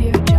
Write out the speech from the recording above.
Audio.